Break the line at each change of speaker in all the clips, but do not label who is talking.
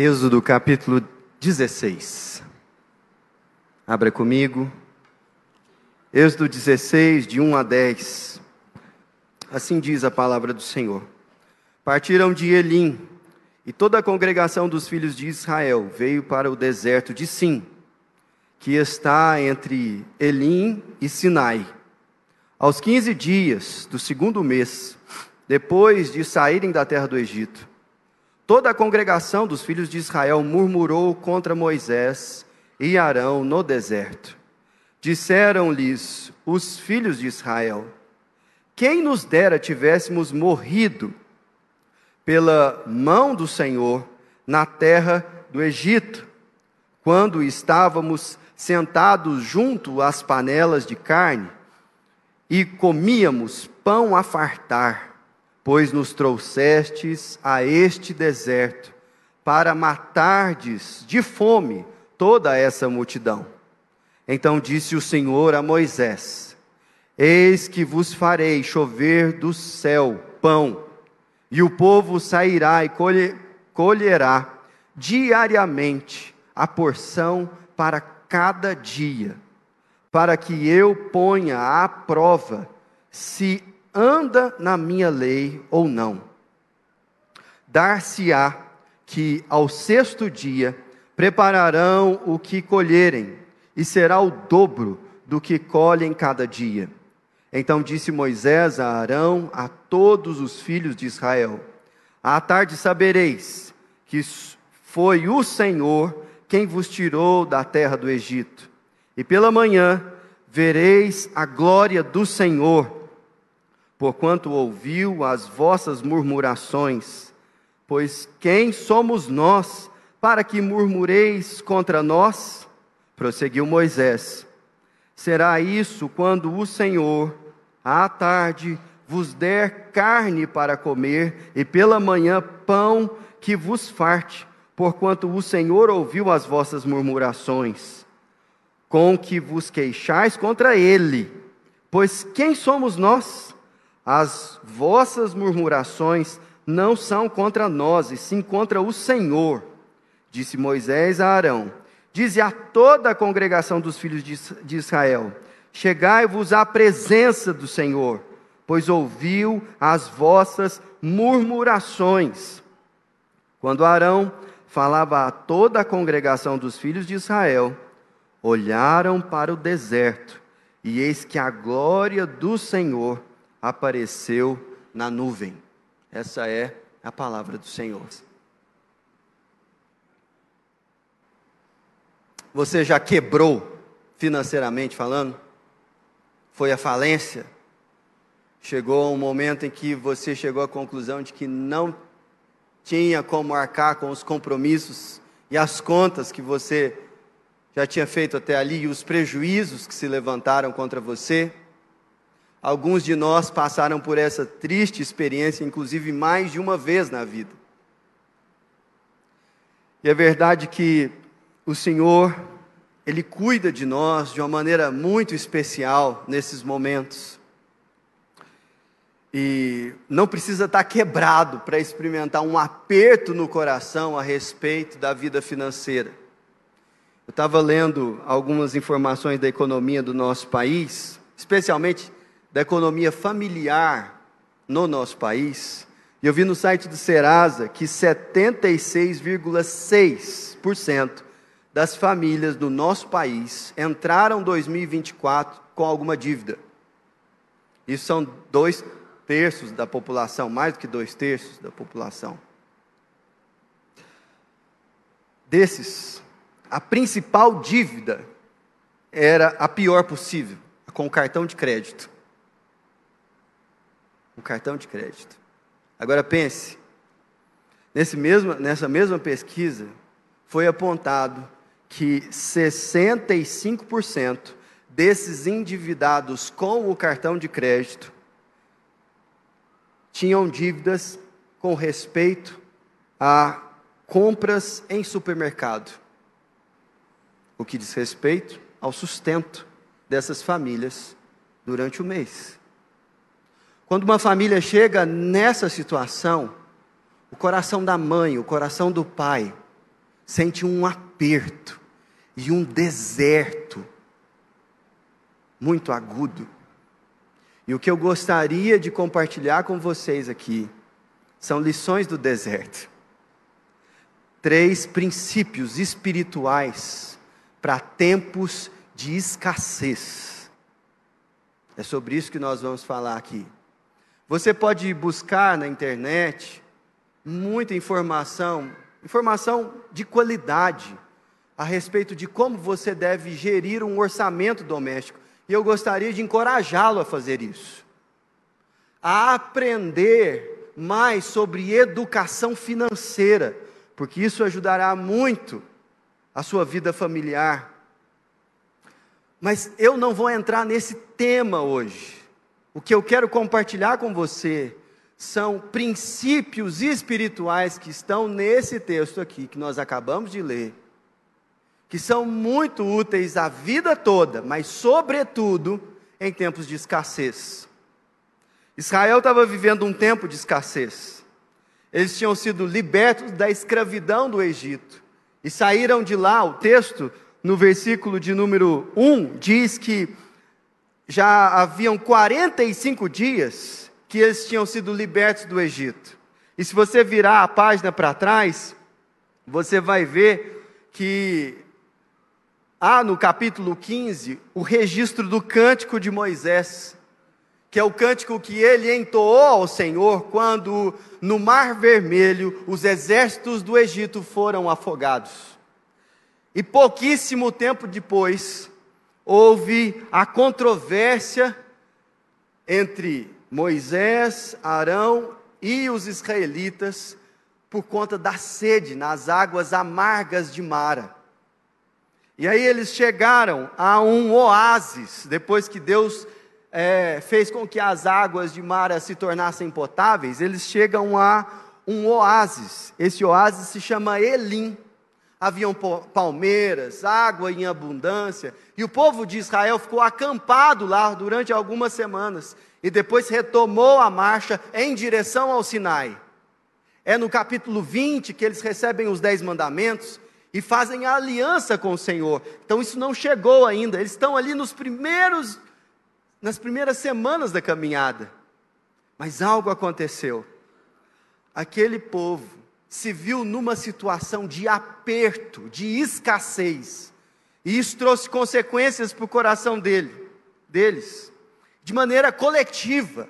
Êxodo capítulo 16. Abra comigo. Êxodo 16, de 1 a 10. Assim diz a palavra do Senhor. Partiram de Elim, e toda a congregação dos filhos de Israel veio para o deserto de Sim, que está entre Elim e Sinai. Aos 15 dias do segundo mês, depois de saírem da terra do Egito, Toda a congregação dos filhos de Israel murmurou contra Moisés e Arão no deserto. Disseram-lhes os filhos de Israel: Quem nos dera tivéssemos morrido pela mão do Senhor na terra do Egito, quando estávamos sentados junto às panelas de carne e comíamos pão a fartar pois nos trouxestes a este deserto para matardes de fome toda essa multidão. Então disse o Senhor a Moisés: Eis que vos farei chover do céu pão, e o povo sairá e colherá diariamente a porção para cada dia, para que eu ponha à prova se anda na minha lei ou não. Dar-se-á que ao sexto dia prepararão o que colherem, e será o dobro do que colhem cada dia. Então disse Moisés a Arão, a todos os filhos de Israel: À tarde sabereis que foi o Senhor quem vos tirou da terra do Egito. E pela manhã vereis a glória do Senhor porquanto ouviu as vossas murmurações. Pois quem somos nós para que murmureis contra nós? Prosseguiu Moisés. Será isso quando o Senhor, à tarde, vos der carne para comer, e pela manhã pão que vos farte, porquanto o Senhor ouviu as vossas murmurações, com que vos queixais contra ele. Pois quem somos nós? As vossas murmurações não são contra nós, e sim contra o Senhor. Disse Moisés a Arão: Dize a toda a congregação dos filhos de Israel: Chegai-vos à presença do Senhor, pois ouviu as vossas murmurações. Quando Arão falava a toda a congregação dos filhos de Israel, olharam para o deserto, e eis que a glória do Senhor apareceu na nuvem. Essa é a palavra do Senhor. Você já quebrou financeiramente falando? Foi a falência? Chegou um momento em que você chegou à conclusão de que não tinha como arcar com os compromissos e as contas que você já tinha feito até ali e os prejuízos que se levantaram contra você? Alguns de nós passaram por essa triste experiência, inclusive mais de uma vez na vida. E é verdade que o Senhor, Ele cuida de nós de uma maneira muito especial nesses momentos. E não precisa estar quebrado para experimentar um aperto no coração a respeito da vida financeira. Eu estava lendo algumas informações da economia do nosso país, especialmente da economia familiar no nosso país, e eu vi no site do Serasa que 76,6% das famílias do nosso país entraram 2024 com alguma dívida. Isso são dois terços da população, mais do que dois terços da população. Desses, a principal dívida era a pior possível, com o cartão de crédito um cartão de crédito. Agora pense, nesse mesmo, nessa mesma pesquisa foi apontado que 65% desses endividados com o cartão de crédito tinham dívidas com respeito a compras em supermercado, o que diz respeito ao sustento dessas famílias durante o mês. Quando uma família chega nessa situação, o coração da mãe, o coração do pai, sente um aperto e um deserto muito agudo. E o que eu gostaria de compartilhar com vocês aqui são lições do deserto. Três princípios espirituais para tempos de escassez. É sobre isso que nós vamos falar aqui. Você pode buscar na internet muita informação, informação de qualidade a respeito de como você deve gerir um orçamento doméstico. E eu gostaria de encorajá-lo a fazer isso. A aprender mais sobre educação financeira, porque isso ajudará muito a sua vida familiar. Mas eu não vou entrar nesse tema hoje. O que eu quero compartilhar com você são princípios espirituais que estão nesse texto aqui, que nós acabamos de ler, que são muito úteis a vida toda, mas, sobretudo, em tempos de escassez. Israel estava vivendo um tempo de escassez. Eles tinham sido libertos da escravidão do Egito e saíram de lá. O texto, no versículo de número 1, diz que já haviam 45 dias que eles tinham sido libertos do Egito. E se você virar a página para trás, você vai ver que há no capítulo 15 o registro do cântico de Moisés, que é o cântico que ele entoou ao Senhor quando no Mar Vermelho os exércitos do Egito foram afogados. E pouquíssimo tempo depois, houve a controvérsia entre Moisés, Arão e os israelitas por conta da sede nas águas amargas de Mara. E aí eles chegaram a um oásis, depois que Deus é, fez com que as águas de Mara se tornassem potáveis, eles chegam a um oásis. Esse oásis se chama Elim. Haviam palmeiras, água em abundância, e o povo de Israel ficou acampado lá durante algumas semanas e depois retomou a marcha em direção ao Sinai. É no capítulo 20 que eles recebem os dez mandamentos e fazem a aliança com o Senhor. Então isso não chegou ainda. Eles estão ali nos primeiros, nas primeiras semanas da caminhada. Mas algo aconteceu. Aquele povo se viu numa situação de aperto, de escassez. E isso trouxe consequências para o coração dele, deles de maneira coletiva.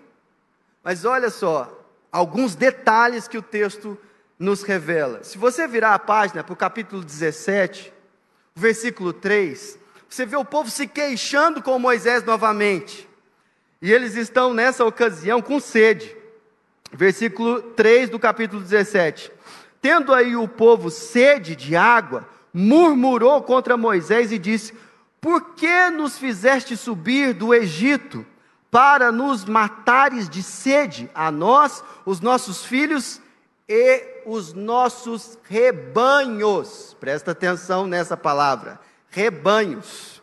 Mas olha só, alguns detalhes que o texto nos revela. Se você virar a página para o capítulo 17, versículo 3, você vê o povo se queixando com Moisés novamente. E eles estão nessa ocasião com sede. Versículo 3 do capítulo 17. Tendo aí o povo sede de água, murmurou contra Moisés e disse: Por que nos fizeste subir do Egito? para nos matares de sede, a nós, os nossos filhos e os nossos rebanhos. Presta atenção nessa palavra: rebanhos.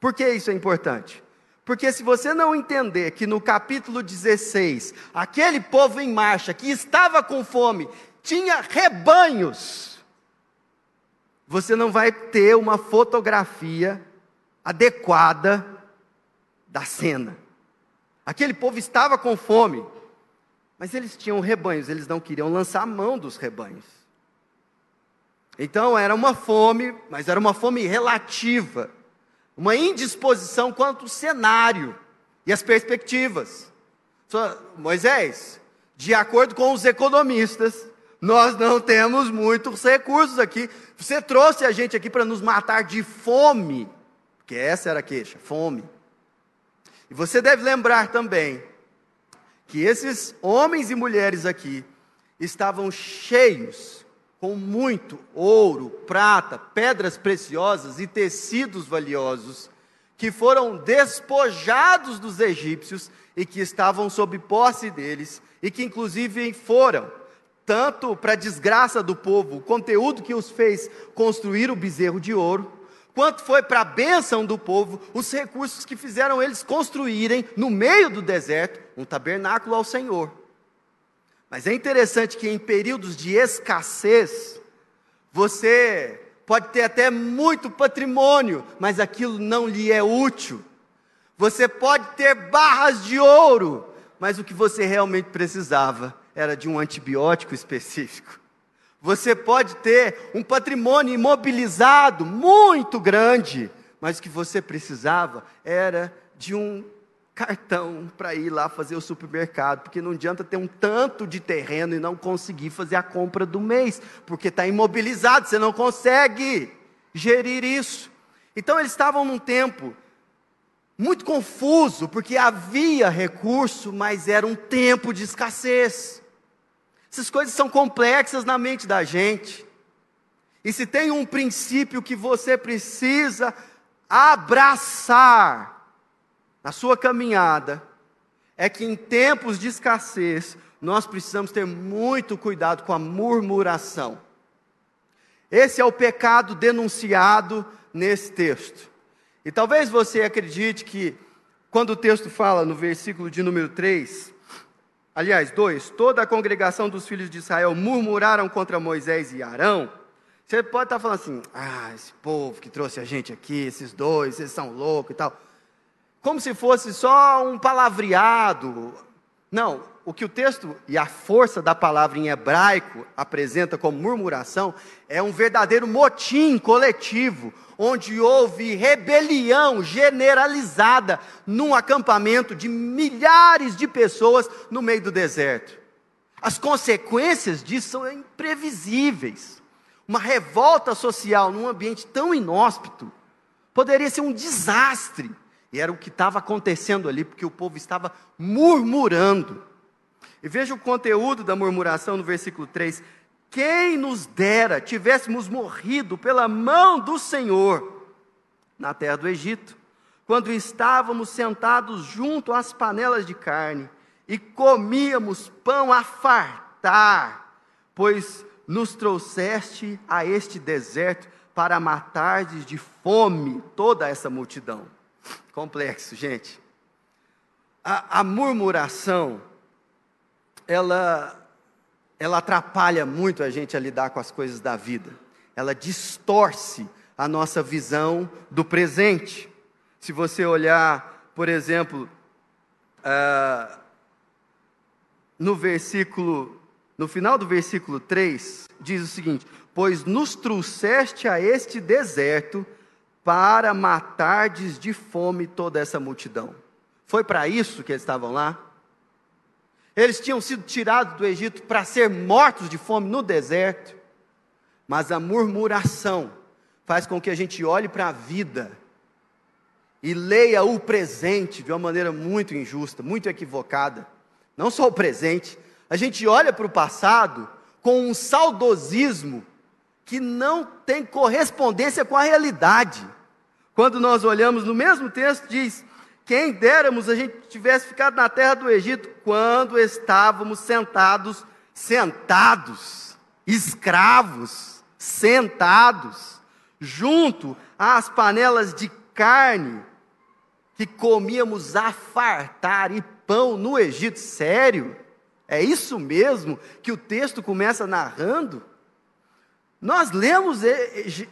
Por que isso é importante? Porque se você não entender que no capítulo 16, aquele povo em marcha que estava com fome tinha rebanhos, você não vai ter uma fotografia adequada da cena. Aquele povo estava com fome, mas eles tinham rebanhos, eles não queriam lançar a mão dos rebanhos. Então era uma fome, mas era uma fome relativa, uma indisposição quanto ao cenário e as perspectivas. Moisés, de acordo com os economistas, nós não temos muitos recursos aqui. Você trouxe a gente aqui para nos matar de fome, porque essa era a queixa, fome. E você deve lembrar também que esses homens e mulheres aqui estavam cheios com muito ouro, prata, pedras preciosas e tecidos valiosos, que foram despojados dos egípcios e que estavam sob posse deles, e que inclusive foram, tanto para desgraça do povo, o conteúdo que os fez construir o bezerro de ouro, quanto foi para a bênção do povo, os recursos que fizeram eles construírem no meio do deserto um tabernáculo ao Senhor. Mas é interessante que em períodos de escassez, Você pode ter até muito patrimônio, mas aquilo não lhe é útil. Você pode ter barras de ouro, mas o que você realmente precisava era de um antibiótico específico. Você pode ter um patrimônio imobilizado muito grande, mas o que você precisava era de um cartão para ir lá fazer o supermercado, porque não adianta ter um tanto de terreno e não conseguir fazer a compra do mês, porque está imobilizado, você não consegue gerir isso. Então eles estavam num tempo muito confuso, porque havia recurso, mas era um tempo de escassez. Essas coisas são complexas na mente da gente. E se tem um princípio que você precisa abraçar, na sua caminhada é que em tempos de escassez nós precisamos ter muito cuidado com a murmuração. Esse é o pecado denunciado nesse texto. E talvez você acredite que, quando o texto fala no versículo de número 3, aliás, 2, toda a congregação dos filhos de Israel murmuraram contra Moisés e Arão. Você pode estar falando assim: ah, esse povo que trouxe a gente aqui, esses dois, eles são loucos e tal como se fosse só um palavreado. Não, o que o texto e a força da palavra em hebraico apresenta como murmuração é um verdadeiro motim coletivo, onde houve rebelião generalizada num acampamento de milhares de pessoas no meio do deserto. As consequências disso são imprevisíveis. Uma revolta social num ambiente tão inóspito poderia ser um desastre. E era o que estava acontecendo ali, porque o povo estava murmurando. E veja o conteúdo da murmuração no versículo 3: Quem nos dera tivéssemos morrido pela mão do Senhor na terra do Egito, quando estávamos sentados junto às panelas de carne e comíamos pão a fartar, pois nos trouxeste a este deserto para matardes de fome toda essa multidão. Complexo, gente. A, a murmuração, ela, ela atrapalha muito a gente a lidar com as coisas da vida. Ela distorce a nossa visão do presente. Se você olhar, por exemplo, uh, no versículo, no final do versículo 3, diz o seguinte: Pois nos trouxeste a este deserto para matardes de fome toda essa multidão. Foi para isso que eles estavam lá? Eles tinham sido tirados do Egito para ser mortos de fome no deserto, mas a murmuração faz com que a gente olhe para a vida e leia o presente de uma maneira muito injusta, muito equivocada. Não só o presente, a gente olha para o passado com um saudosismo que não tem correspondência com a realidade. Quando nós olhamos no mesmo texto, diz: Quem déramos a gente tivesse ficado na terra do Egito quando estávamos sentados, sentados, escravos, sentados, junto às panelas de carne que comíamos a fartar e pão no Egito. Sério? É isso mesmo que o texto começa narrando? Nós lemos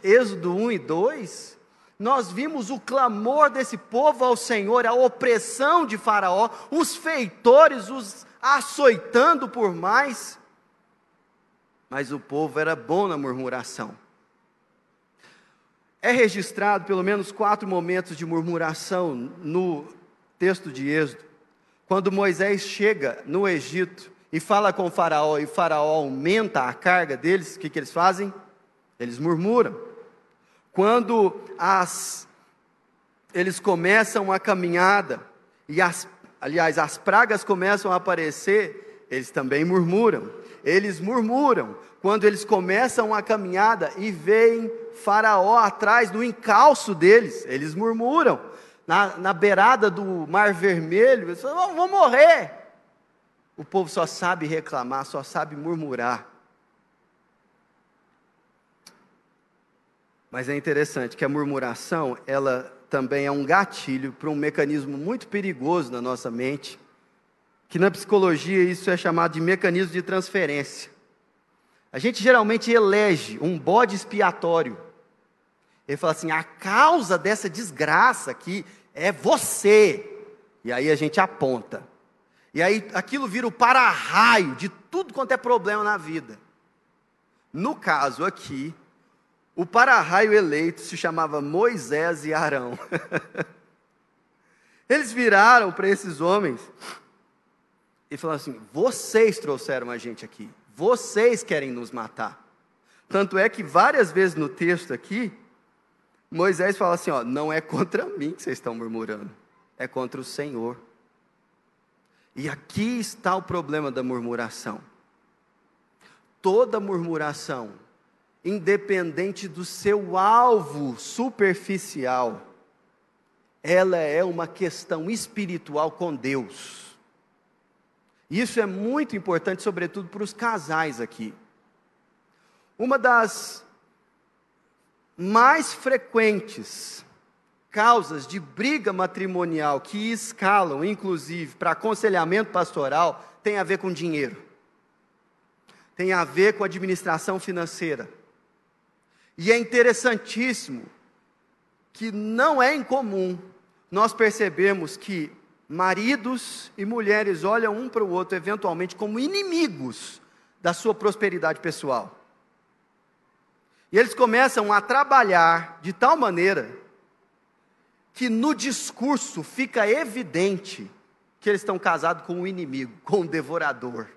Êxodo 1 e 2 nós vimos o clamor desse povo ao Senhor, a opressão de Faraó, os feitores os açoitando por mais. Mas o povo era bom na murmuração. É registrado pelo menos quatro momentos de murmuração no texto de Êxodo. Quando Moisés chega no Egito e fala com Faraó, e Faraó aumenta a carga deles, o que, que eles fazem? Eles murmuram. Quando as, eles começam a caminhada, e as, aliás, as pragas começam a aparecer, eles também murmuram. Eles murmuram quando eles começam a caminhada e veem Faraó atrás no encalço deles, eles murmuram. Na, na beirada do Mar Vermelho, eles falam: vou morrer. O povo só sabe reclamar, só sabe murmurar. Mas é interessante que a murmuração, ela também é um gatilho para um mecanismo muito perigoso na nossa mente, que na psicologia isso é chamado de mecanismo de transferência. A gente geralmente elege um bode expiatório. Ele fala assim: a causa dessa desgraça aqui é você. E aí a gente aponta. E aí aquilo vira o para-raio de tudo quanto é problema na vida. No caso aqui, o para-raio eleito se chamava Moisés e Arão. Eles viraram para esses homens e falaram assim: vocês trouxeram a gente aqui, vocês querem nos matar. Tanto é que várias vezes no texto aqui, Moisés fala assim: ó, não é contra mim que vocês estão murmurando, é contra o Senhor. E aqui está o problema da murmuração. Toda murmuração, independente do seu alvo superficial, ela é uma questão espiritual com Deus. Isso é muito importante, sobretudo para os casais aqui. Uma das mais frequentes causas de briga matrimonial que escalam, inclusive, para aconselhamento pastoral, tem a ver com dinheiro, tem a ver com administração financeira. E é interessantíssimo que não é incomum nós percebemos que maridos e mulheres olham um para o outro eventualmente como inimigos da sua prosperidade pessoal. E eles começam a trabalhar de tal maneira que no discurso fica evidente que eles estão casados com um inimigo, com um devorador.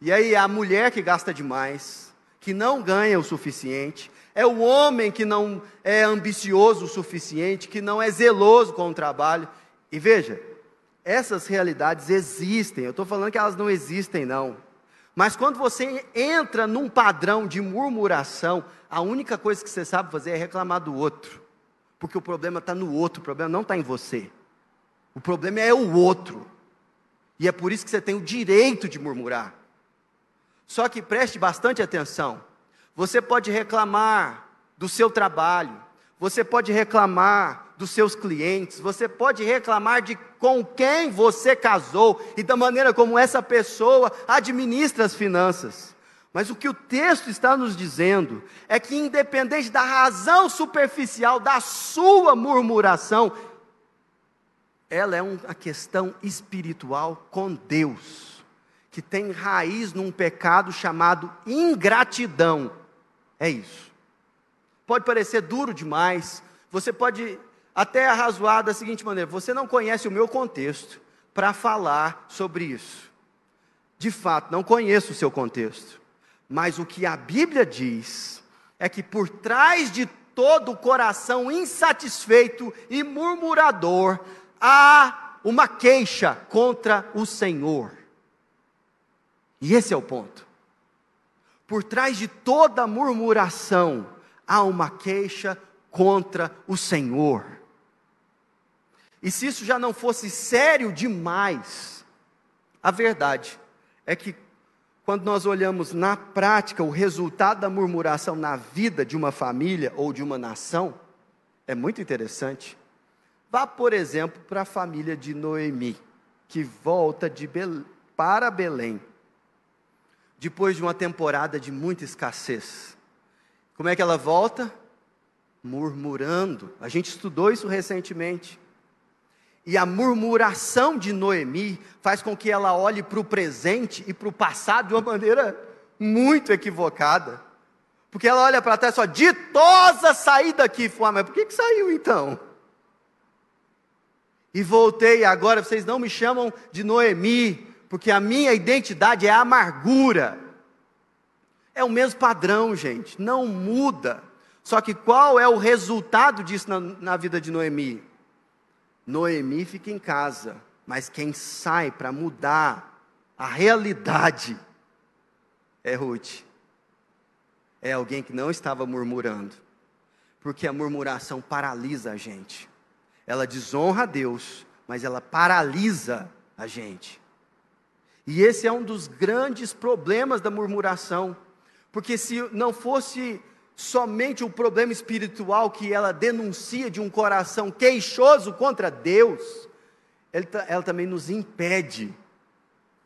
E aí a mulher que gasta demais, que não ganha o suficiente, é o homem que não é ambicioso o suficiente, que não é zeloso com o trabalho. E veja, essas realidades existem, eu estou falando que elas não existem, não. Mas quando você entra num padrão de murmuração, a única coisa que você sabe fazer é reclamar do outro. Porque o problema está no outro, o problema não está em você. O problema é o outro. E é por isso que você tem o direito de murmurar. Só que preste bastante atenção. Você pode reclamar do seu trabalho, você pode reclamar dos seus clientes, você pode reclamar de com quem você casou e da maneira como essa pessoa administra as finanças. Mas o que o texto está nos dizendo é que, independente da razão superficial da sua murmuração, ela é uma questão espiritual com Deus, que tem raiz num pecado chamado ingratidão é isso. Pode parecer duro demais, você pode até arrazoar da seguinte maneira: você não conhece o meu contexto para falar sobre isso. De fato, não conheço o seu contexto, mas o que a Bíblia diz é que por trás de todo o coração insatisfeito e murmurador há uma queixa contra o Senhor. E esse é o ponto. Por trás de toda murmuração há uma queixa contra o Senhor. E se isso já não fosse sério demais, a verdade é que quando nós olhamos na prática o resultado da murmuração na vida de uma família ou de uma nação, é muito interessante. Vá, por exemplo, para a família de Noemi, que volta Belém, para Belém depois de uma temporada de muita escassez. Como é que ela volta? Murmurando. A gente estudou isso recentemente. E a murmuração de Noemi faz com que ela olhe para o presente e para o passado de uma maneira muito equivocada. Porque ela olha para trás e fala, ditosa sair daqui. Fala, mas por que, que saiu então? E voltei, agora vocês não me chamam de Noemi, porque a minha identidade é amargura. É o mesmo padrão, gente, não muda. Só que qual é o resultado disso na, na vida de Noemi? Noemi fica em casa, mas quem sai para mudar a realidade é Ruth. É alguém que não estava murmurando, porque a murmuração paralisa a gente. Ela desonra a Deus, mas ela paralisa a gente. E esse é um dos grandes problemas da murmuração, porque se não fosse somente o problema espiritual que ela denuncia de um coração queixoso contra Deus, ela também nos impede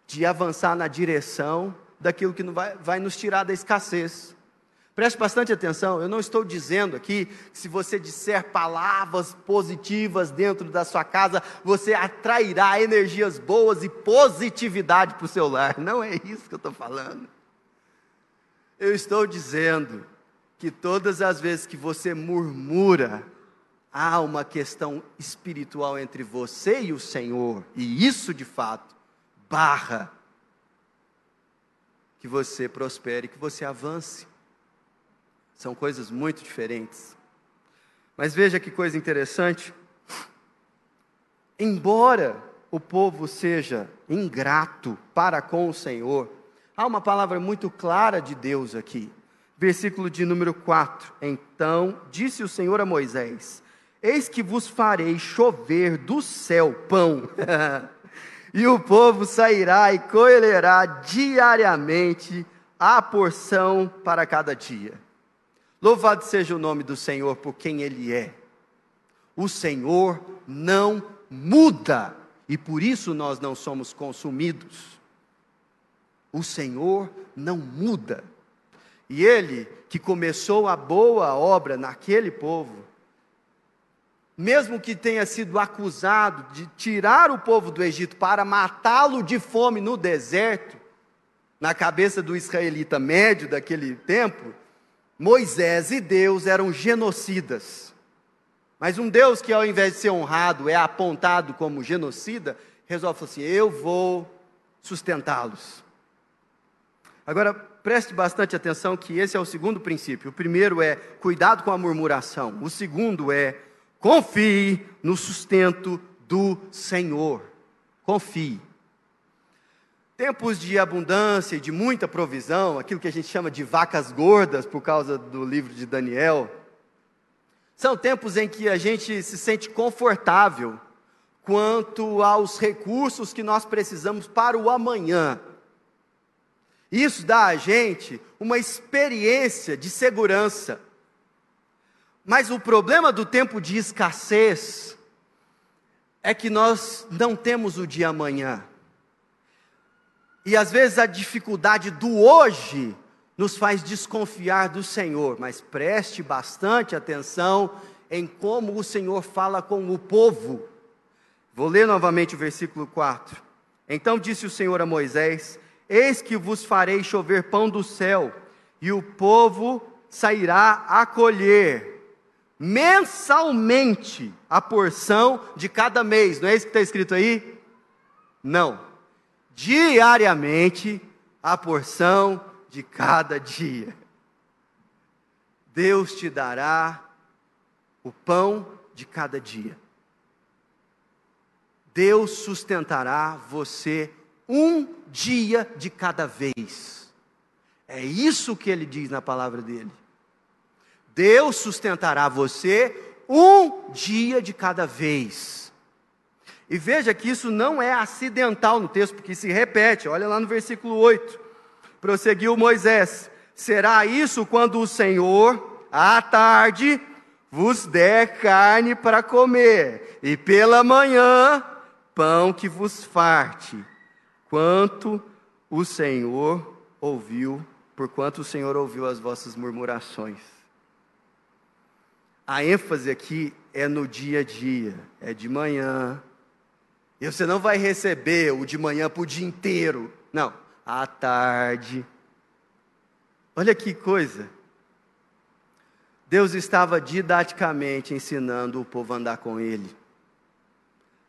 de avançar na direção daquilo que vai, vai nos tirar da escassez. Preste bastante atenção, eu não estou dizendo aqui que se você disser palavras positivas dentro da sua casa, você atrairá energias boas e positividade para o seu lar. Não é isso que eu estou falando. Eu estou dizendo que todas as vezes que você murmura, há uma questão espiritual entre você e o Senhor, e isso de fato barra que você prospere, que você avance. São coisas muito diferentes. Mas veja que coisa interessante. Embora o povo seja ingrato para com o Senhor, há uma palavra muito clara de Deus aqui. Versículo de número 4. Então disse o Senhor a Moisés: Eis que vos farei chover do céu pão, e o povo sairá e colherá diariamente a porção para cada dia. Louvado seja o nome do Senhor por quem Ele é. O Senhor não muda e por isso nós não somos consumidos. O Senhor não muda. E Ele, que começou a boa obra naquele povo, mesmo que tenha sido acusado de tirar o povo do Egito para matá-lo de fome no deserto, na cabeça do israelita médio daquele tempo, Moisés e Deus eram genocidas. Mas um Deus que, ao invés de ser honrado, é apontado como genocida, resolve assim: eu vou sustentá-los. Agora, preste bastante atenção que esse é o segundo princípio. O primeiro é cuidado com a murmuração. O segundo é confie no sustento do Senhor. Confie. Tempos de abundância e de muita provisão, aquilo que a gente chama de vacas gordas por causa do livro de Daniel, são tempos em que a gente se sente confortável quanto aos recursos que nós precisamos para o amanhã. Isso dá a gente uma experiência de segurança. Mas o problema do tempo de escassez é que nós não temos o dia amanhã. E às vezes a dificuldade do hoje nos faz desconfiar do Senhor, mas preste bastante atenção em como o Senhor fala com o povo. Vou ler novamente o versículo 4. Então disse o Senhor a Moisés: Eis que vos farei chover pão do céu, e o povo sairá a colher mensalmente a porção de cada mês. Não é isso que está escrito aí? Não diariamente a porção de cada dia. Deus te dará o pão de cada dia. Deus sustentará você um dia de cada vez. É isso que ele diz na palavra dele. Deus sustentará você um dia de cada vez. E veja que isso não é acidental no texto, porque se repete. Olha lá no versículo 8. Prosseguiu Moisés: Será isso quando o Senhor, à tarde, vos der carne para comer, e pela manhã, pão que vos farte, quanto o Senhor ouviu, por quanto o Senhor ouviu as vossas murmurações. A ênfase aqui é no dia a dia, é de manhã, e você não vai receber o de manhã para o dia inteiro. Não, à tarde. Olha que coisa. Deus estava didaticamente ensinando o povo a andar com Ele,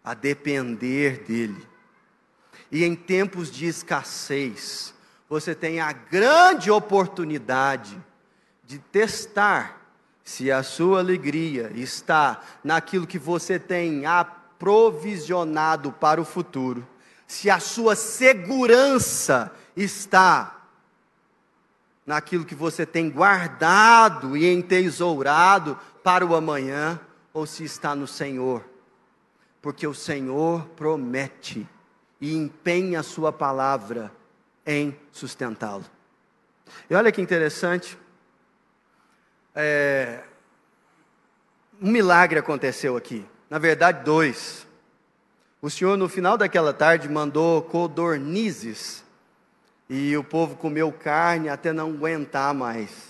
a depender dEle. E em tempos de escassez, você tem a grande oportunidade de testar se a sua alegria está naquilo que você tem a provisionado para o futuro, se a sua segurança está naquilo que você tem guardado e entesourado para o amanhã, ou se está no Senhor, porque o Senhor promete e empenha a sua palavra em sustentá-lo. E olha que interessante, é, um milagre aconteceu aqui na verdade, dois. O Senhor, no final daquela tarde, mandou codornizes E o povo comeu carne até não aguentar mais.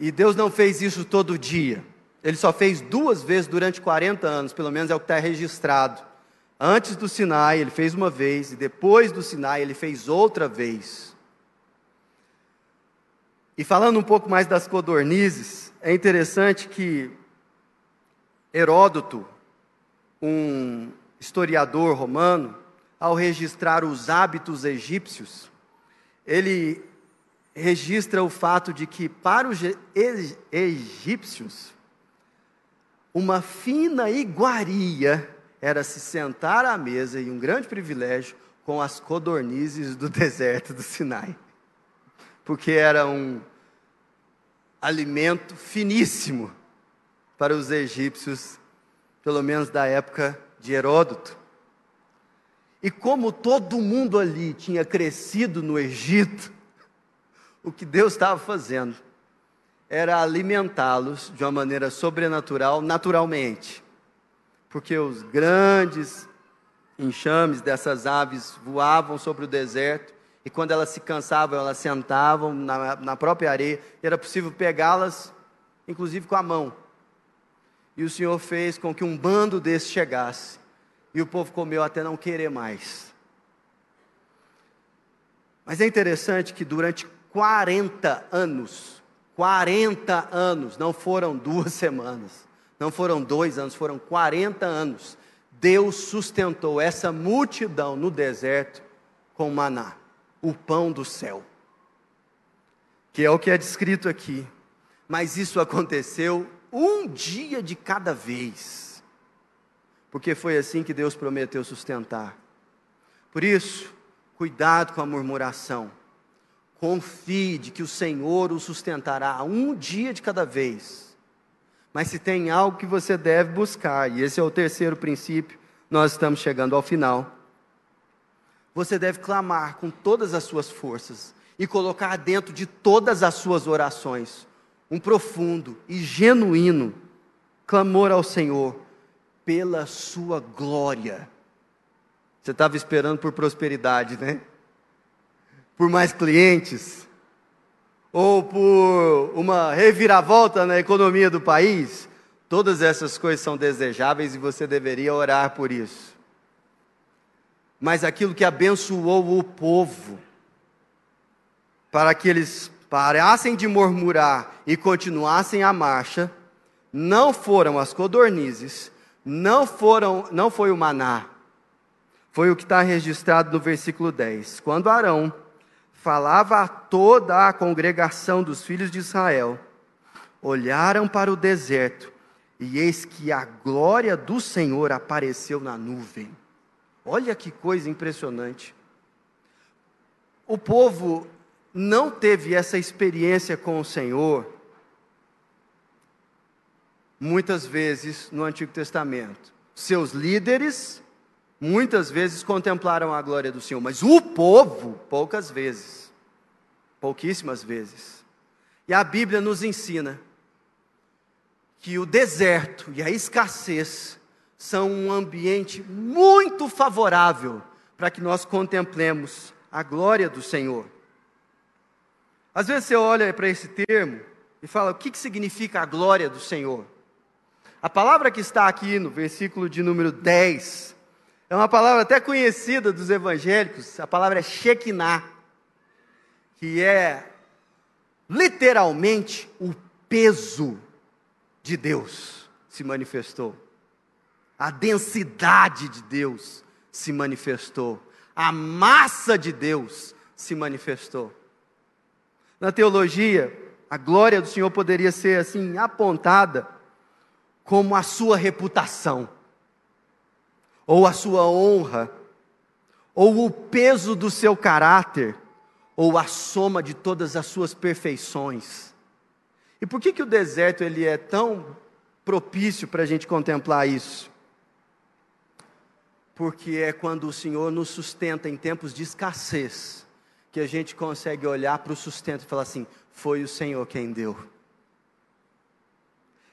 E Deus não fez isso todo dia. Ele só fez duas vezes durante 40 anos, pelo menos é o que está registrado. Antes do Sinai, ele fez uma vez, e depois do Sinai, ele fez outra vez. E falando um pouco mais das codornizes, é interessante que Heródoto, um historiador romano, ao registrar os hábitos egípcios, ele registra o fato de que para os egípcios, uma fina iguaria era se sentar à mesa, e um grande privilégio, com as codornizes do deserto do Sinai. Porque era um alimento finíssimo para os egípcios, pelo menos da época de Heródoto. E como todo mundo ali tinha crescido no Egito, o que Deus estava fazendo era alimentá-los de uma maneira sobrenatural, naturalmente. Porque os grandes enxames dessas aves voavam sobre o deserto, e quando elas se cansavam, elas sentavam na, na própria areia, e era possível pegá-las, inclusive com a mão. E o Senhor fez com que um bando desses chegasse e o povo comeu até não querer mais. Mas é interessante que durante 40 anos, 40 anos, não foram duas semanas, não foram dois anos, foram 40 anos, Deus sustentou essa multidão no deserto com maná, o pão do céu, que é o que é descrito aqui. Mas isso aconteceu um dia de cada vez porque foi assim que Deus prometeu sustentar. Por isso, cuidado com a murmuração. Confie de que o Senhor o sustentará um dia de cada vez. Mas se tem algo que você deve buscar, e esse é o terceiro princípio, nós estamos chegando ao final. Você deve clamar com todas as suas forças e colocar dentro de todas as suas orações um profundo e genuíno clamor ao Senhor pela sua glória. Você estava esperando por prosperidade, né? Por mais clientes? Ou por uma reviravolta na economia do país? Todas essas coisas são desejáveis e você deveria orar por isso. Mas aquilo que abençoou o povo, para que eles parassem de murmurar e continuassem a marcha, não foram as codornizes, não foram, não foi o maná, foi o que está registrado no versículo 10. Quando Arão falava a toda a congregação dos filhos de Israel, olharam para o deserto, e eis que a glória do Senhor apareceu na nuvem. Olha que coisa impressionante. O povo não teve essa experiência com o Senhor muitas vezes no Antigo Testamento. Seus líderes muitas vezes contemplaram a glória do Senhor, mas o povo poucas vezes. Pouquíssimas vezes. E a Bíblia nos ensina que o deserto e a escassez são um ambiente muito favorável para que nós contemplemos a glória do Senhor. Às vezes você olha para esse termo e fala: o que, que significa a glória do Senhor? A palavra que está aqui no versículo de número 10 é uma palavra até conhecida dos evangélicos, a palavra é Shekinah, que é literalmente o peso de Deus se manifestou. A densidade de Deus se manifestou. A massa de Deus se manifestou. Na teologia, a glória do Senhor poderia ser assim apontada como a sua reputação, ou a sua honra, ou o peso do seu caráter, ou a soma de todas as suas perfeições. E por que, que o deserto ele é tão propício para a gente contemplar isso? Porque é quando o Senhor nos sustenta em tempos de escassez, que a gente consegue olhar para o sustento e falar assim: foi o Senhor quem deu.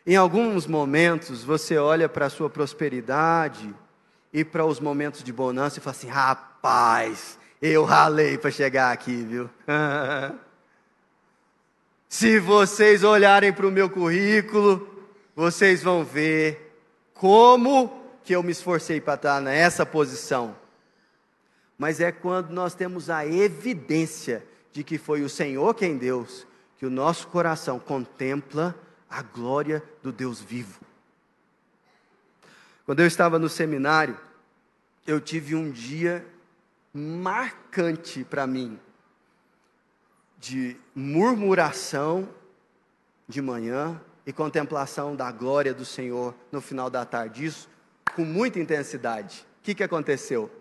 Em alguns momentos você olha para a sua prosperidade e para os momentos de bonança e fala assim: rapaz, Eu ralei para chegar aqui, viu? Se vocês olharem para o meu currículo, vocês vão ver como que eu me esforcei para estar nessa posição. Mas é quando nós temos a evidência de que foi o Senhor quem deu, que o nosso coração contempla a glória do Deus vivo. Quando eu estava no seminário, eu tive um dia marcante para mim de murmuração de manhã e contemplação da glória do Senhor no final da tarde. Isso com muita intensidade. O que, que aconteceu?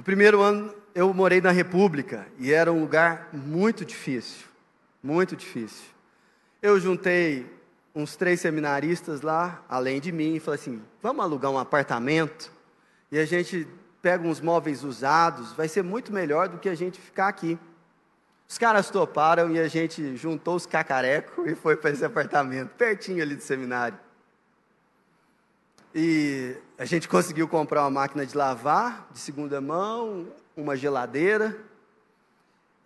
No primeiro ano eu morei na República e era um lugar muito difícil, muito difícil. Eu juntei uns três seminaristas lá, além de mim, e falei assim: vamos alugar um apartamento e a gente pega uns móveis usados, vai ser muito melhor do que a gente ficar aqui. Os caras toparam e a gente juntou os cacarecos e foi para esse apartamento, pertinho ali do seminário. E a gente conseguiu comprar uma máquina de lavar de segunda mão, uma geladeira.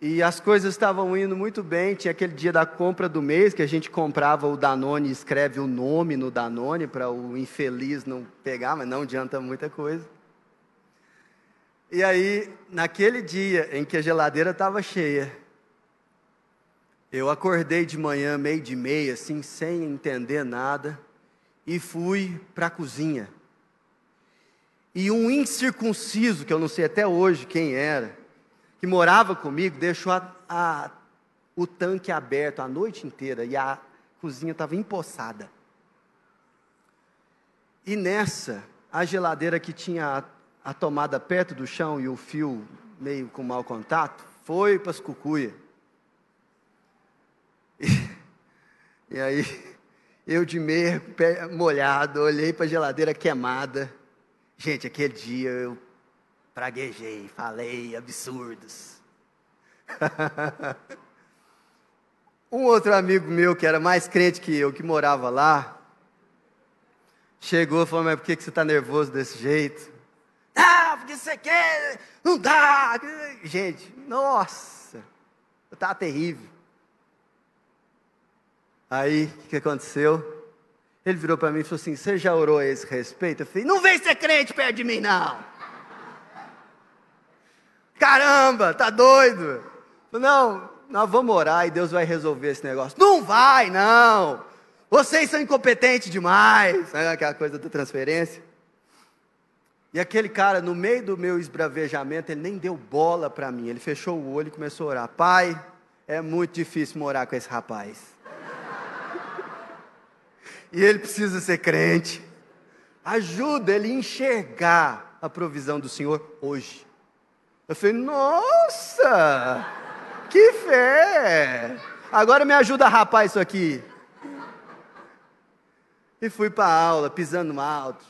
E as coisas estavam indo muito bem. Tinha aquele dia da compra do mês que a gente comprava o Danone escreve o nome no Danone para o infeliz não pegar, mas não adianta muita coisa. E aí, naquele dia em que a geladeira estava cheia, eu acordei de manhã, meio de meia, assim, sem entender nada, e fui para a cozinha. E um incircunciso, que eu não sei até hoje quem era, que morava comigo, deixou a, a, o tanque aberto a noite inteira e a cozinha estava empoçada. E nessa, a geladeira que tinha a tomada perto do chão e o fio meio com mau contato, foi para as cucuia. E, e aí, eu de meio molhado, olhei para a geladeira queimada. Gente, aquele dia eu praguejei, falei absurdos. um outro amigo meu, que era mais crente que eu, que morava lá, chegou e falou: Mas por que você está nervoso desse jeito? Ah, porque você quer, não dá. Gente, nossa, estava terrível. Aí, o que aconteceu? Ele virou para mim e falou assim: Você já orou a esse respeito? Eu falei: Não vem ser crente perto de mim, não. Caramba, tá doido? Falei, não, nós vamos orar e Deus vai resolver esse negócio. Não vai, não. Vocês são incompetentes demais. Sabe aquela coisa da transferência? E aquele cara, no meio do meu esbravejamento, ele nem deu bola para mim. Ele fechou o olho e começou a orar. Pai, é muito difícil morar com esse rapaz. E ele precisa ser crente. Ajuda ele a enxergar a provisão do Senhor hoje. Eu falei, nossa, que fé! Agora me ajuda a rapar isso aqui. E fui para a aula, pisando alto.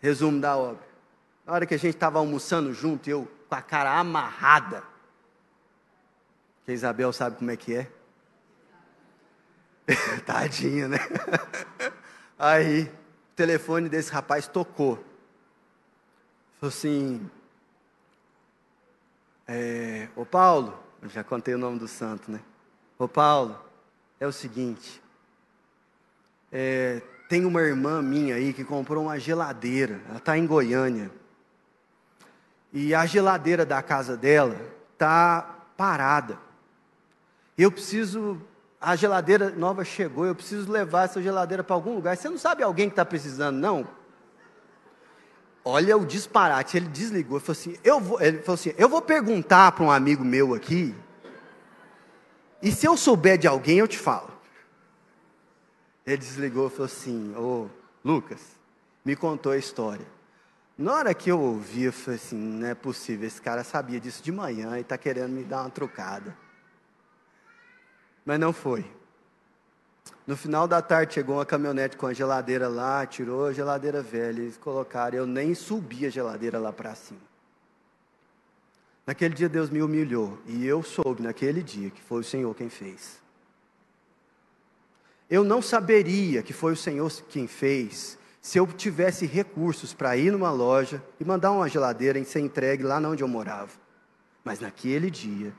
Resumo da obra. Na hora que a gente estava almoçando junto, eu com a cara amarrada. Que Isabel sabe como é que é. Tadinha, né? Aí, o telefone desse rapaz tocou. Falou assim: é, Ô Paulo, eu já contei o nome do santo, né? Ô Paulo, é o seguinte: é, tem uma irmã minha aí que comprou uma geladeira, ela está em Goiânia. E a geladeira da casa dela está parada. Eu preciso, a geladeira nova chegou, eu preciso levar essa geladeira para algum lugar. Você não sabe alguém que está precisando, não? Olha o disparate. Ele desligou, falou assim, eu vou, ele falou assim, eu vou perguntar para um amigo meu aqui. E se eu souber de alguém, eu te falo. Ele desligou e falou assim: Ô Lucas, me contou a história. Na hora que eu ouvi, eu falei assim: não é possível, esse cara sabia disso de manhã e está querendo me dar uma trucada. Mas não foi. No final da tarde chegou uma caminhonete com a geladeira lá, tirou a geladeira velha, eles colocaram, eu nem subi a geladeira lá para cima. Naquele dia Deus me humilhou e eu soube naquele dia que foi o Senhor quem fez eu não saberia que foi o Senhor quem fez, se eu tivesse recursos para ir numa loja e mandar uma geladeira e ser entregue lá onde eu morava. Mas naquele dia,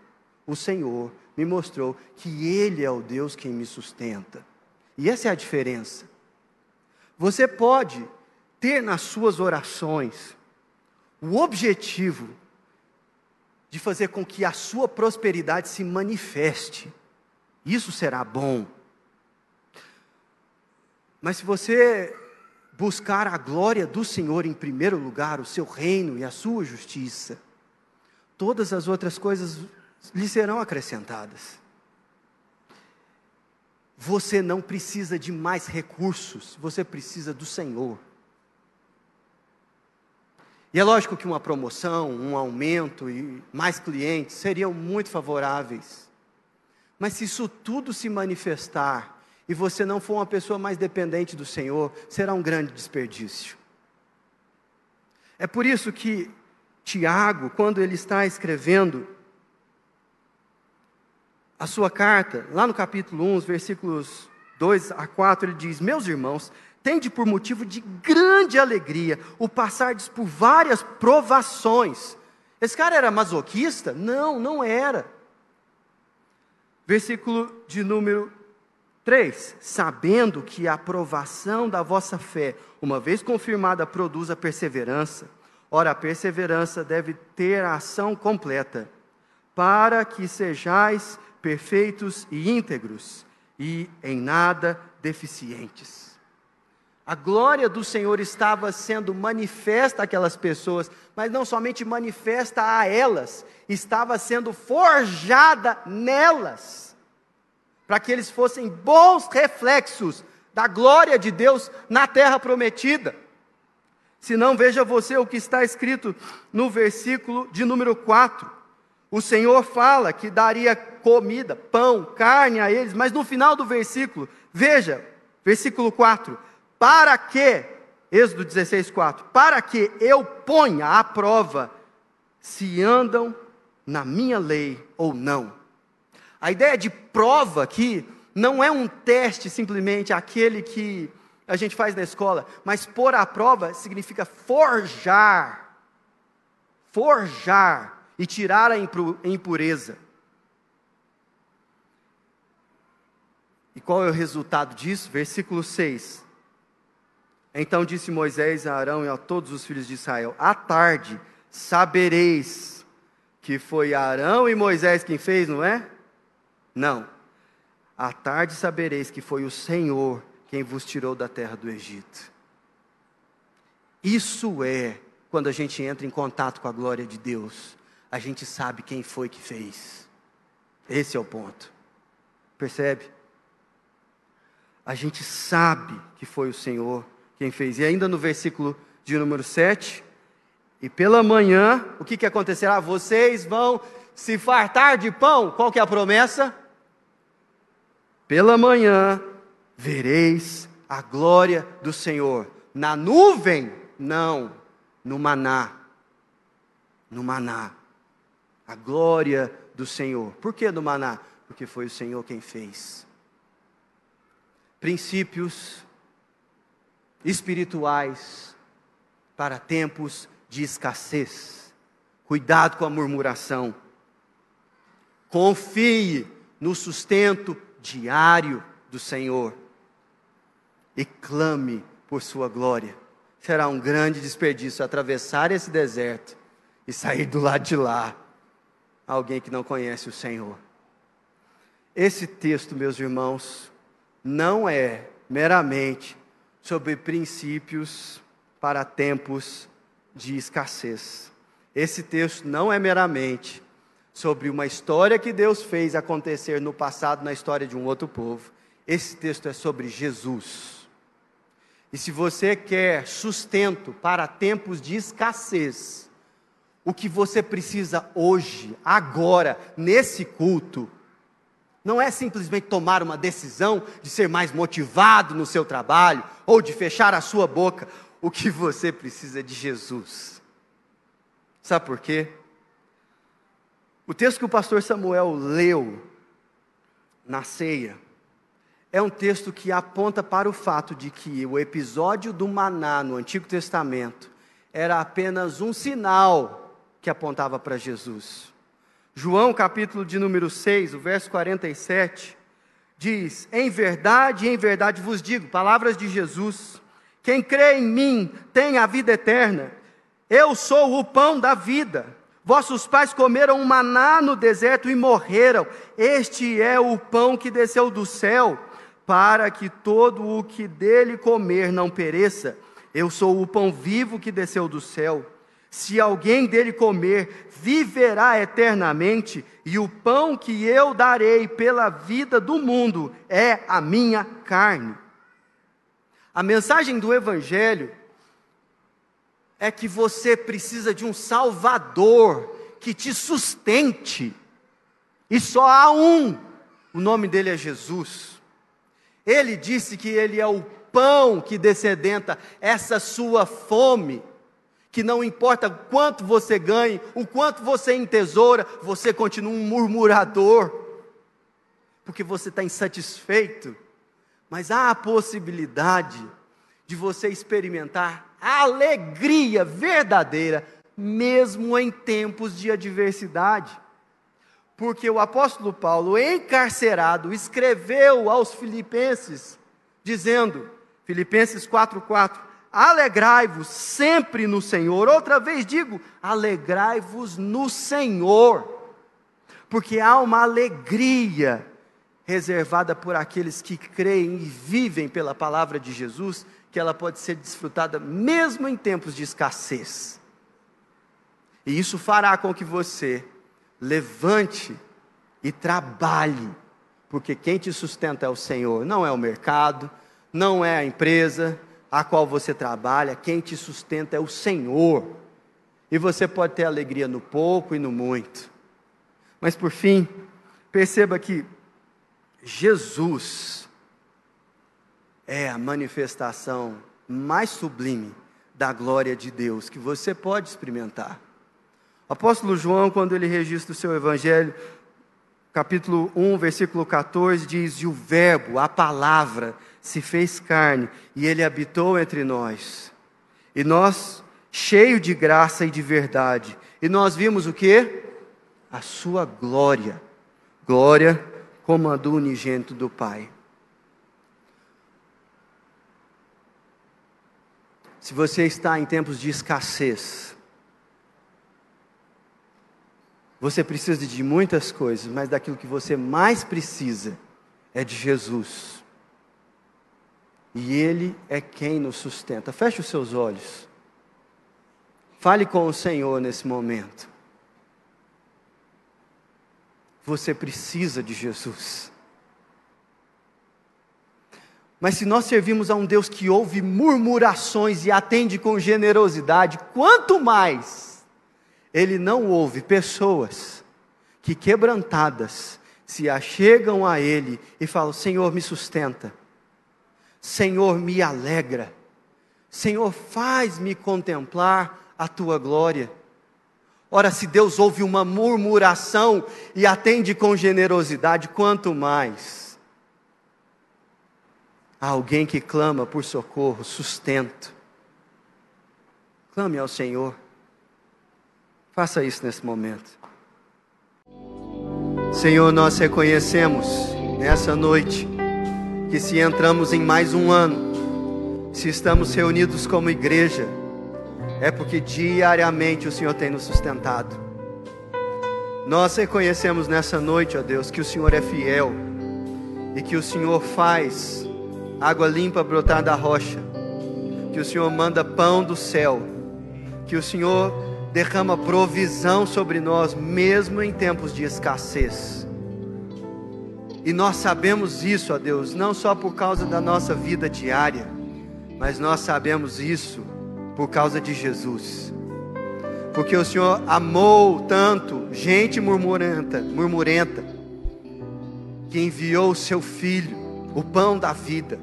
o Senhor me mostrou que Ele é o Deus quem me sustenta. E essa é a diferença. Você pode ter nas suas orações o objetivo de fazer com que a sua prosperidade se manifeste. Isso será bom. Mas se você buscar a glória do Senhor em primeiro lugar, o seu reino e a sua justiça, todas as outras coisas lhe serão acrescentadas. Você não precisa de mais recursos, você precisa do Senhor. E é lógico que uma promoção, um aumento e mais clientes seriam muito favoráveis. Mas se isso tudo se manifestar e você não for uma pessoa mais dependente do Senhor, será um grande desperdício. É por isso que Tiago, quando ele está escrevendo a sua carta, lá no capítulo 1, versículos 2 a 4, ele diz: Meus irmãos, tende por motivo de grande alegria o passardes por várias provações. Esse cara era masoquista? Não, não era. Versículo de número 3: Sabendo que a aprovação da vossa fé, uma vez confirmada, produz a perseverança. Ora, a perseverança deve ter a ação completa, para que sejais perfeitos e íntegros, e em nada deficientes. A glória do Senhor estava sendo manifesta àquelas pessoas, mas não somente manifesta a elas, estava sendo forjada nelas, para que eles fossem bons reflexos da glória de Deus na terra prometida. Se não, veja você o que está escrito no versículo de número 4. O Senhor fala que daria comida, pão, carne a eles, mas no final do versículo, veja, versículo 4: para que, Êxodo 16, 4, para que eu ponha à prova se andam na minha lei ou não. A ideia de prova aqui não é um teste simplesmente aquele que a gente faz na escola, mas pôr à prova significa forjar. Forjar e tirar a impureza. E qual é o resultado disso? Versículo 6. Então disse Moisés a Arão e a todos os filhos de Israel: À tarde sabereis que foi Arão e Moisés quem fez, não é? Não. À tarde sabereis que foi o Senhor quem vos tirou da terra do Egito. Isso é quando a gente entra em contato com a glória de Deus a gente sabe quem foi que fez. Esse é o ponto. Percebe? A gente sabe que foi o Senhor quem fez. E ainda no versículo de número 7, e pela manhã, o que, que acontecerá? Vocês vão se fartar de pão. Qual que é a promessa? Pela manhã vereis a glória do Senhor. Na nuvem? Não, no maná. No maná a glória do Senhor. Por que do maná? Porque foi o Senhor quem fez. Princípios espirituais para tempos de escassez. Cuidado com a murmuração. Confie no sustento diário do Senhor e clame por sua glória. Será um grande desperdício atravessar esse deserto e sair do lado de lá alguém que não conhece o Senhor. Esse texto, meus irmãos, não é meramente sobre princípios para tempos de escassez. Esse texto não é meramente sobre uma história que Deus fez acontecer no passado na história de um outro povo. Esse texto é sobre Jesus. E se você quer sustento para tempos de escassez, o que você precisa hoje, agora, nesse culto, não é simplesmente tomar uma decisão de ser mais motivado no seu trabalho ou de fechar a sua boca. O que você precisa é de Jesus. Sabe por quê? O texto que o pastor Samuel leu na ceia é um texto que aponta para o fato de que o episódio do maná no Antigo Testamento era apenas um sinal que apontava para Jesus. João, capítulo de número 6, o verso 47, diz: Em verdade, em verdade vos digo, palavras de Jesus, quem crê em mim tem a vida eterna. Eu sou o pão da vida. Vossos pais comeram um maná no deserto e morreram. Este é o pão que desceu do céu, para que todo o que dele comer não pereça. Eu sou o pão vivo que desceu do céu. Se alguém dele comer, viverá eternamente, e o pão que eu darei pela vida do mundo é a minha carne. A mensagem do Evangelho é que você precisa de um Salvador que te sustente, e só há um, o nome dele é Jesus. Ele disse que ele é o pão que descedenta essa sua fome que não importa quanto você ganhe, o quanto você entesoura, você continua um murmurador, porque você está insatisfeito. Mas há a possibilidade de você experimentar a alegria verdadeira, mesmo em tempos de adversidade. Porque o apóstolo Paulo, encarcerado, escreveu aos Filipenses, dizendo, Filipenses 4,4: Alegrai-vos sempre no Senhor. Outra vez digo, alegrai-vos no Senhor. Porque há uma alegria reservada por aqueles que creem e vivem pela palavra de Jesus, que ela pode ser desfrutada mesmo em tempos de escassez. E isso fará com que você levante e trabalhe, porque quem te sustenta é o Senhor, não é o mercado, não é a empresa, a qual você trabalha, quem te sustenta é o Senhor. E você pode ter alegria no pouco e no muito. Mas por fim, perceba que Jesus é a manifestação mais sublime da glória de Deus que você pode experimentar. O apóstolo João, quando ele registra o seu evangelho, capítulo 1, versículo 14, diz: E o Verbo, a palavra, se fez carne e ele habitou entre nós. E nós, cheio de graça e de verdade, e nós vimos o que? A sua glória. Glória como a do unigênito do Pai. Se você está em tempos de escassez, você precisa de muitas coisas, mas daquilo que você mais precisa é de Jesus. E Ele é quem nos sustenta. Feche os seus olhos. Fale com o Senhor nesse momento. Você precisa de Jesus. Mas se nós servimos a um Deus que ouve murmurações e atende com generosidade, quanto mais Ele não ouve pessoas que quebrantadas se achegam a Ele e falam: Senhor, me sustenta. Senhor, me alegra. Senhor, faz-me contemplar a tua glória. Ora, se Deus ouve uma murmuração e atende com generosidade, quanto mais alguém que clama por socorro, sustento. Clame ao Senhor. Faça isso nesse momento. Senhor, nós reconhecemos nessa noite que se entramos em mais um ano, se estamos reunidos como igreja, é porque diariamente o Senhor tem nos sustentado. Nós reconhecemos nessa noite, ó Deus, que o Senhor é fiel e que o Senhor faz água limpa brotar da rocha, que o Senhor manda pão do céu, que o Senhor derrama provisão sobre nós, mesmo em tempos de escassez. E nós sabemos isso, ó Deus, não só por causa da nossa vida diária, mas nós sabemos isso por causa de Jesus. Porque o Senhor amou tanto gente murmurenta, murmurenta, que enviou o seu filho, o pão da vida,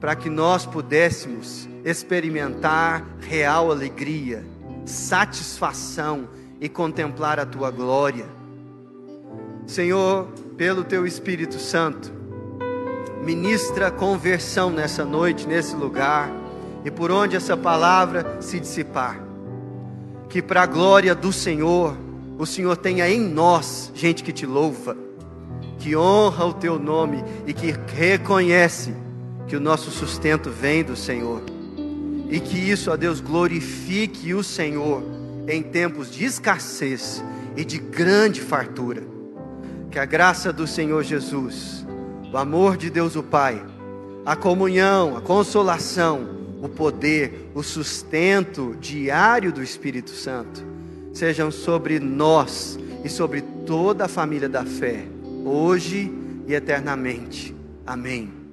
para que nós pudéssemos experimentar real alegria, satisfação e contemplar a tua glória. Senhor, pelo teu Espírito Santo, ministra conversão nessa noite, nesse lugar, e por onde essa palavra se dissipar. Que para a glória do Senhor, o Senhor tenha em nós gente que te louva, que honra o teu nome e que reconhece que o nosso sustento vem do Senhor. E que isso, ó Deus, glorifique o Senhor em tempos de escassez e de grande fartura. Que a graça do Senhor Jesus, o amor de Deus o Pai, a comunhão, a consolação, o poder, o sustento diário do Espírito Santo sejam sobre nós e sobre toda a família da fé, hoje e eternamente. Amém.